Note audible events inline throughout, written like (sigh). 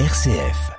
RCF.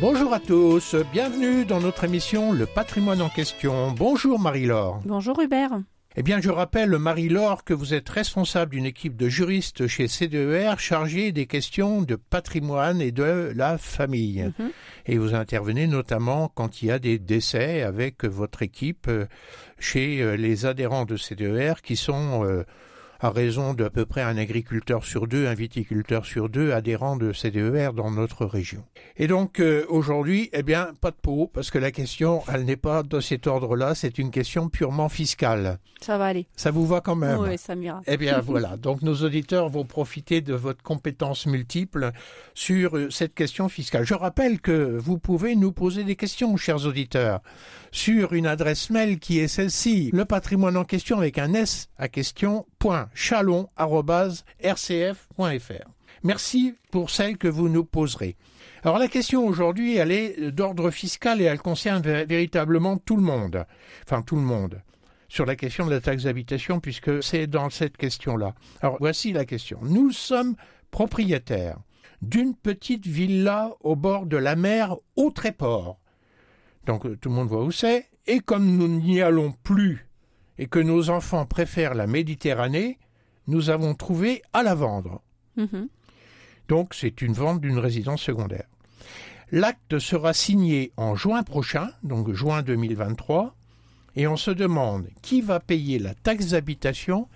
Bonjour à tous, bienvenue dans notre émission Le patrimoine en question. Bonjour Marie-Laure. Bonjour Hubert. Eh bien, je rappelle, Marie-Laure, que vous êtes responsable d'une équipe de juristes chez CDER chargée des questions de patrimoine et de la famille. Mhm. Et vous intervenez notamment quand il y a des décès avec votre équipe euh, chez euh, les adhérents de CDER qui sont euh, à raison d'à peu près un agriculteur sur deux, un viticulteur sur deux adhérents de CDER dans notre région. Et donc euh, aujourd'hui, eh bien, pas de peau, parce que la question, elle n'est pas de cet ordre-là, c'est une question purement fiscale. Ça va aller. Ça vous va quand même Oui, ça m'ira. eh bien (laughs) voilà, donc nos auditeurs vont profiter de votre compétence multiple sur euh, cette question fiscale. Je rappelle que vous pouvez nous poser des questions, chers auditeurs, sur une adresse mail qui est celle-ci, le patrimoine en question avec un S à question. Merci pour celle que vous nous poserez. Alors la question aujourd'hui, elle est d'ordre fiscal et elle concerne vé- véritablement tout le monde. Enfin tout le monde sur la question de la taxe d'habitation puisque c'est dans cette question-là. Alors voici la question. Nous sommes propriétaires d'une petite villa au bord de la mer au Tréport. Donc tout le monde voit où c'est. Et comme nous n'y allons plus et que nos enfants préfèrent la Méditerranée, nous avons trouvé à la vendre. Mhm. Donc c'est une vente d'une résidence secondaire. L'acte sera signé en juin prochain, donc juin 2023, et on se demande qui va payer la taxe d'habitation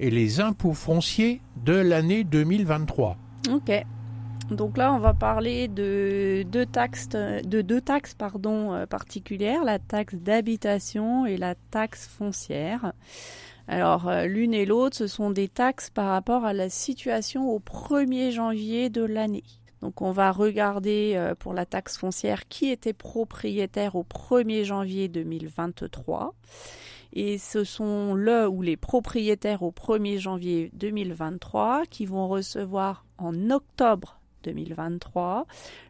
et les impôts fonciers de l'année 2023. Ok. Donc là, on va parler de deux taxes, de deux taxes pardon, euh, particulières, la taxe d'habitation et la taxe foncière. Alors, euh, l'une et l'autre, ce sont des taxes par rapport à la situation au 1er janvier de l'année. Donc, on va regarder euh, pour la taxe foncière qui était propriétaire au 1er janvier 2023. Et ce sont le ou les propriétaires au 1er janvier 2023 qui vont recevoir en octobre 2023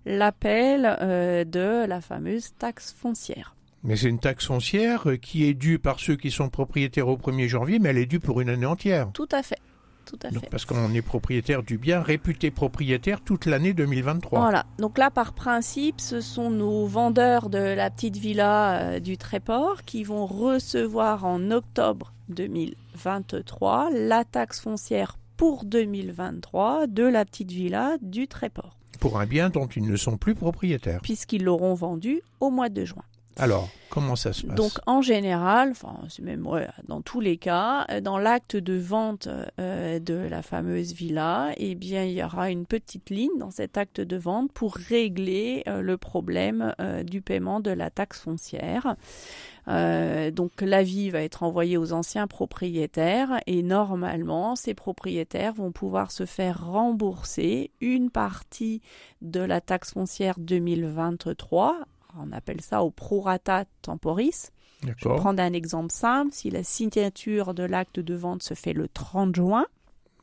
l'appel euh, de la fameuse taxe foncière. Mais c'est une taxe foncière euh, qui est due par ceux qui sont propriétaires au 1er janvier, mais elle est due pour une année entière. Tout à fait. Tout à Donc, fait. parce qu'on est propriétaire du bien, réputé propriétaire toute l'année 2023. Voilà. Donc là, par principe, ce sont nos vendeurs de la petite villa euh, du Tréport qui vont recevoir en octobre 2023 la taxe foncière pour 2023 de la petite villa du Tréport, Pour un bien dont ils ne sont plus propriétaires. puisqu'ils l'auront vendu au mois de juin. Alors, comment ça se passe Donc en général, enfin c'est même ouais, dans tous les cas, euh, dans l'acte de vente euh, de la fameuse villa, eh bien il y aura une petite ligne dans cet acte de vente pour régler euh, le problème euh, du paiement de la taxe foncière. Euh, donc l'avis va être envoyé aux anciens propriétaires et normalement ces propriétaires vont pouvoir se faire rembourser une partie de la taxe foncière 2023. On appelle ça au prorata temporis. Je vais prendre un exemple simple. Si la signature de l'acte de vente se fait le 30 juin,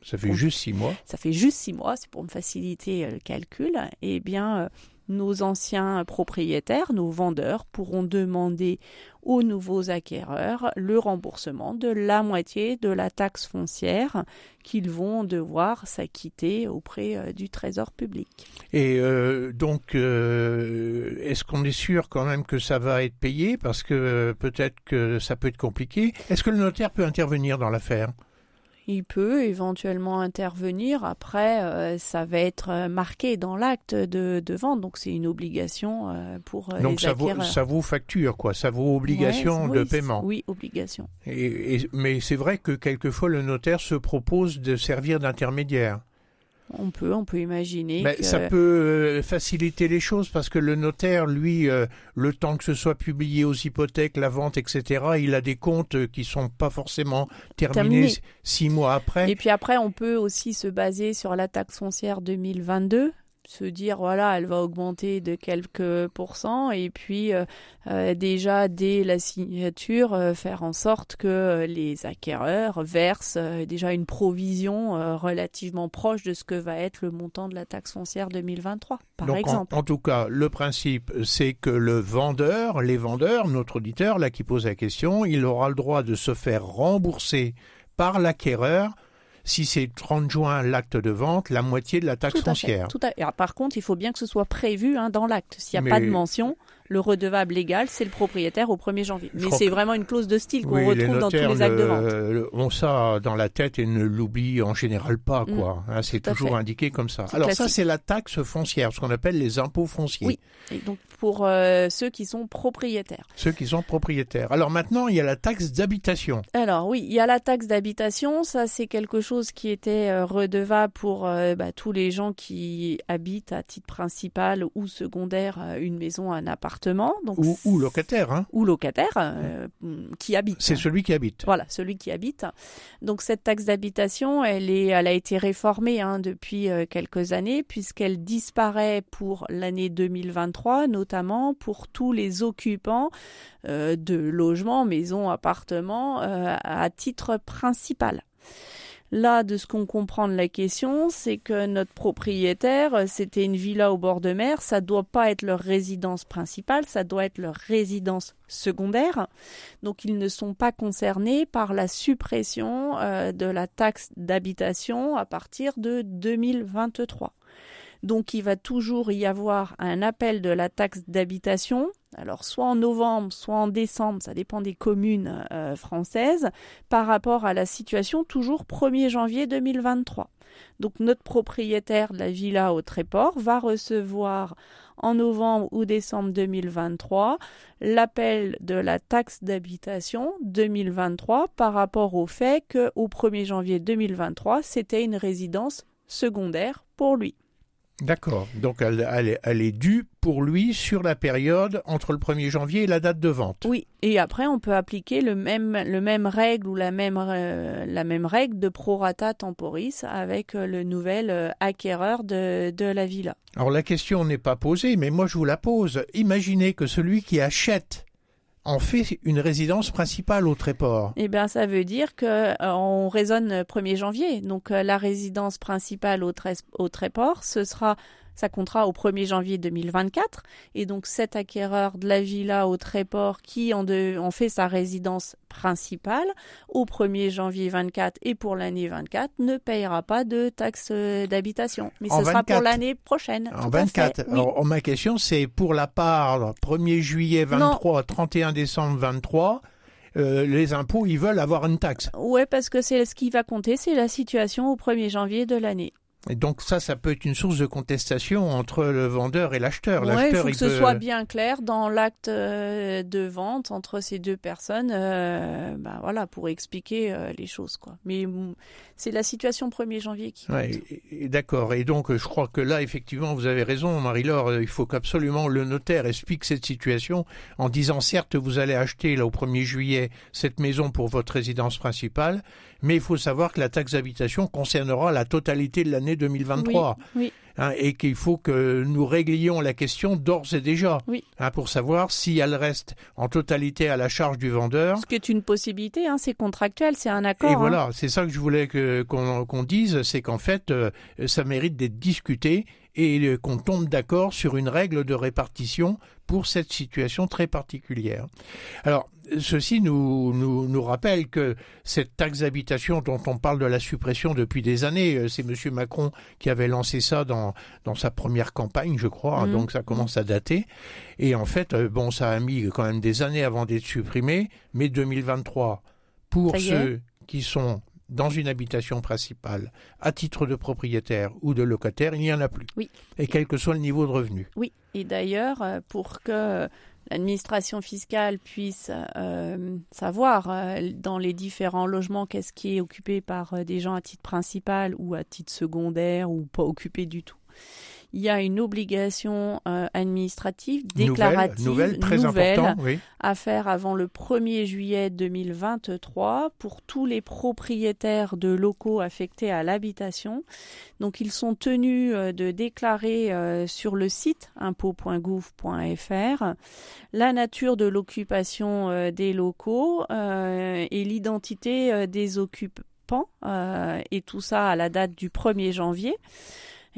Ça fait juste six mois. ça fait juste six mois, c'est pour me faciliter euh, le calcul, eh bien, euh, nos anciens propriétaires, nos vendeurs pourront demander aux nouveaux acquéreurs le remboursement de la moitié de la taxe foncière qu'ils vont devoir s'acquitter auprès euh, du Trésor public. Et euh, donc, euh, est-ce qu'on est sûr quand même que ça va être payé? Parce que peut-être que ça peut être compliqué. Est-ce que le notaire peut intervenir dans l'affaire? Il peut éventuellement intervenir. Après, euh, ça va être euh, marqué dans l'acte de, de vente, donc c'est une obligation euh, pour Donc les ça vaut, acquéreurs. ça vaut facture, quoi. Ça vaut obligation Ouais, de oui, paiement. Oui, obligation. Et, et- mais c'est vrai que quelquefois le notaire se propose de servir d'intermédiaire. On peut, on peut imaginer Mais que ça peut euh, faciliter les choses parce que le notaire, lui, euh, le temps que ce soit publié aux hypothèques, la vente, etc., il a des comptes qui sont pas forcément terminés six mois après. Et puis après, on peut aussi se baser sur la taxe foncière 2022 se dire voilà elle va augmenter de quelques pourcents et puis euh, euh, déjà dès la signature euh, faire en sorte que les acquéreurs versent euh, déjà une provision relativement proche de ce que va être le montant de la taxe foncière 2023 par Donc, en- exemple. En, tout cas, le principe, c'est que le vendeur, les vendeurs, notre auditeur, là, qui pose la question, il aura le droit de se faire rembourser par l'acquéreur si c'est 30 juin l'acte de vente, la moitié de la taxe foncière. tout à fait. par contre, il faut bien que ce soit prévu hein, dans l'acte. S'il n'y a pas de mention, le redevable légal, c'est le propriétaire au 1er janvier. Mais c'est vraiment une clause de style qu'on retrouve dans tous les actes de vente. On ça dans la tête et ne l'oublie en général pas, mm. quoi. Hein, c'est toujours indiqué comme ça. Alors ça, c'est la taxe foncière, ce qu'on appelle les impôts fonciers. Oui. Et donc pour euh, ceux qui sont propriétaires. Ceux qui sont propriétaires. Alors maintenant, il y a la taxe d'habitation. Alors oui, il y a la taxe d'habitation. Ça, c'est quelque chose qui était euh, redevable pour euh, bah, tous les gens qui habitent à titre principal ou secondaire une maison, un appartement donc ou, locataire. Hein. Ou locataire euh, qui habite. C'est celui qui habite. Voilà, celui qui habite. Donc cette taxe d'habitation, elle, est, elle a été réformée hein, depuis euh, quelques années puisqu'elle disparaît pour l'année 2023, notamment pour tous les occupants euh, de logements, maisons, appartements à titre principal. Là, de ce qu'on comprend de la question, c'est que notre propriétaire, c'était une villa au bord de mer, ça doit pas être leur résidence principale, ça doit être leur résidence secondaire. Donc, ils ne sont pas concernés par la suppression euh, de la taxe d'habitation à partir de 2023. Donc il va toujours y avoir un appel de la taxe d'habitation, alors soit en novembre, soit en décembre, ça dépend des communes euh, françaises, par rapport à la situation toujours 1er janvier 2023. Donc notre propriétaire de la villa au Tréport va recevoir en novembre ou décembre 2023 l'appel de la taxe d'habitation 2023 par rapport au fait qu'au 1er janvier 2023, c'était une résidence secondaire pour lui. D'accord. Donc elle, elle, est due pour lui sur la période entre le 1er janvier et la date de vente. Oui. Et après, on peut appliquer le même, le même règle ou la même, euh, la même règle de prorata temporis avec euh, le nouvel euh, acquéreur de, de la villa. Alors la question n'est pas posée, mais moi je vous la pose. Imaginez que celui qui achète en fait une résidence principale au Tréport Eh bien, ça veut dire que euh, on raisonne 1er janvier. Donc, euh, la résidence principale au, au Tréport, ce sera ça comptera au 1er janvier 2024. Et donc cet acquéreur de la villa au Tréport qui en, en fait sa résidence principale au 1er janvier 24 et pour l'année 24 ne payera pas de taxe d'habitation. Mais ce sera pour l'année prochaine. En 24. Alors ma question c'est pour la part 1er juillet 23, 31 décembre 23. Euh, les impôts, ils veulent avoir une taxe. Oui, parce que c'est ce qui va compter, c'est la situation au 1er janvier de l'année. Et donc ça, ça peut être une source de contestation entre le vendeur et l'acheteur. Oui, il faut que ce soit bien clair dans l'acte euh, de vente entre ces deux personnes, euh, ben voilà, pour expliquer euh, les choses, quoi. Mais c'est la situation 1er janvier qui. Oui, d'accord. Et donc, je crois que là, effectivement, vous avez raison, Marie-Laure. Il faut qu'absolument le notaire explique cette situation en disant, certes, vous allez acheter là au 1er juillet cette maison pour votre résidence principale, mais il faut savoir que la taxe d'habitation concernera la totalité de l'année 2023. Hein, et qu'il faut que nous réglions la question d'ores et déjà hein, pour savoir si elle reste en totalité à la charge du vendeur. Ce qui est une possibilité, hein, c'est contractuel, c'est un accord. Et voilà, c'est ça que je voulais qu'on dise, c'est qu'en fait, euh, ça mérite d'être discuté et euh, qu'on tombe d'accord sur une règle de répartition pour cette situation très particulière. Alors, ceci nous, nous, nous rappelle que cette taxe d'habitation dont on parle de la suppression depuis des années, euh, c'est M. Macron qui avait lancé ça dans, dans sa première campagne, je crois, hein, mmh. donc ça commence à dater. Et en fait, euh, bon, ça a mis quand même des années avant d'être supprimé, mais 2023, pour ceux qui sont dans une habitation principale, à titre de propriétaire ou de locataire, il n'y en a plus. Oui. Et quel que soit le niveau de revenu. Oui. Et d'ailleurs, euh, pour que l'administration fiscale puisse euh, savoir euh, dans les différents logements qu'est-ce qui est occupé par des gens à titre principal ou à titre secondaire ou pas occupé du tout il y a une obligation euh, administrative déclarative nouvelle, très à faire avant le 1er juillet 2023 pour tous les propriétaires de locaux affectés à l'habitation. Donc ils sont tenus euh, de déclarer euh, sur le site impôt.gouv.fr la nature de l'occupation des locaux et l'identité des occupants et tout ça à la date du 1er janvier.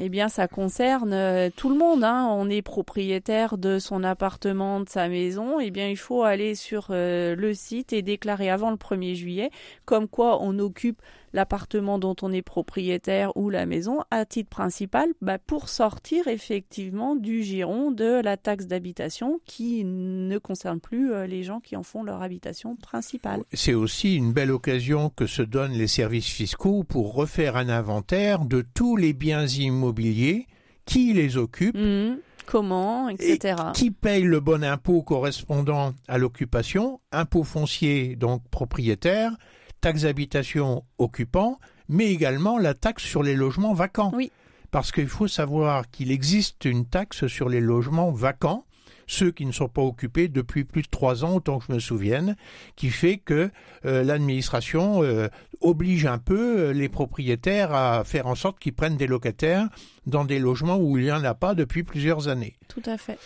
Eh bien, ça concerne euh, tout le monde. Hein. On est propriétaire de son appartement, de sa maison. Eh bien, il faut aller sur euh, le site et déclarer avant le 1er juillet, comme quoi on occupe l'appartement dont on est propriétaire ou la maison à titre principal bah, pour sortir effectivement du giron de la taxe d'habitation qui ne concerne plus euh, les gens qui en font leur habitation principale. C'est aussi une belle occasion que se donnent les services fiscaux pour refaire un inventaire de tous les biens immobiliers, qui les occupe. Mmh, comment, etc. qui paye le bon impôt correspondant à l'occupation, impôt foncier donc propriétaire, taxe d'habitation occupant, mais également la taxe sur les logements vacants. Oui. Parce qu'il faut savoir qu'il existe une taxe sur les logements vacants, ceux qui ne sont pas occupés depuis plus de trois ans, autant que je me souvienne, qui fait que euh, l'administration euh, oblige un peu euh, les propriétaires à faire en sorte qu'ils prennent des locataires dans des logements où il n'y en a pas depuis plusieurs années. Tout à fait.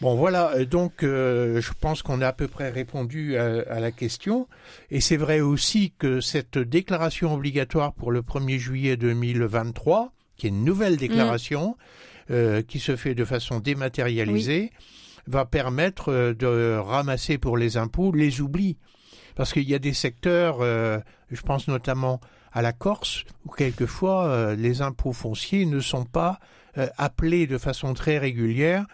Bon voilà, donc je pense qu'on a à peu près répondu à, la question. Et c'est vrai aussi que cette déclaration obligatoire pour le 1er juillet 2023, qui est une nouvelle déclaration, qui se fait de façon dématérialisée, va permettre euh, de ramasser pour les impôts les oublis. Parce qu'il y a des secteurs, euh, je pense notamment à la Corse, où quelquefois euh, les impôts fonciers ne sont pas appelés de façon très régulière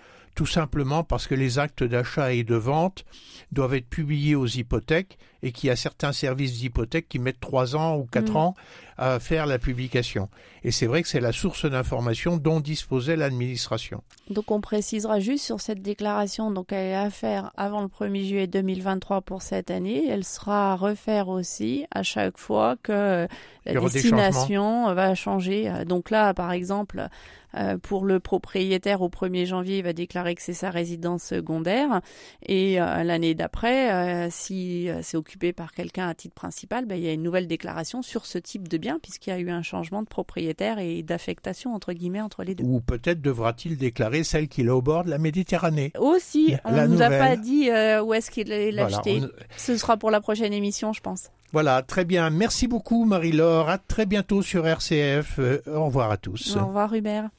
tout simplement parce que les actes d'achat et de vente doivent être publiés aux hypothèques et qu'il y a certains services d'hypothèques qui mettent trois ans ou quatre mm. ans à faire la publication. Et c'est vrai que c'est la source d'information dont disposait l'administration. Donc on précisera juste sur cette déclaration, donc elle est à faire avant le 1er juillet 2023 pour cette année. Elle sera à refaire aussi à chaque fois que la destination va changer. Donc là, par exemple, euh, pour le propriétaire au 1er janvier, il va déclarer que c'est sa résidence secondaire. Et euh, l'année d'après, euh, si c'est occupé par quelqu'un à titre principal, ben, il y a une nouvelle déclaration sur ce type de bien puisqu'il y a eu un changement de propriétaire et d'affectation entre guillemets entre les deux. Ou peut-être devra-t-il déclarer celle qu'il a au bord de la Méditerranée. Aussi, on ne nous a pas dit où est-ce qu'il l'a acheté. Ce sera pour la prochaine émission, je pense. Voilà, très bien. Merci beaucoup Marie-Laure. À très bientôt sur RCF. au revoir à tous. Au revoir Hubert.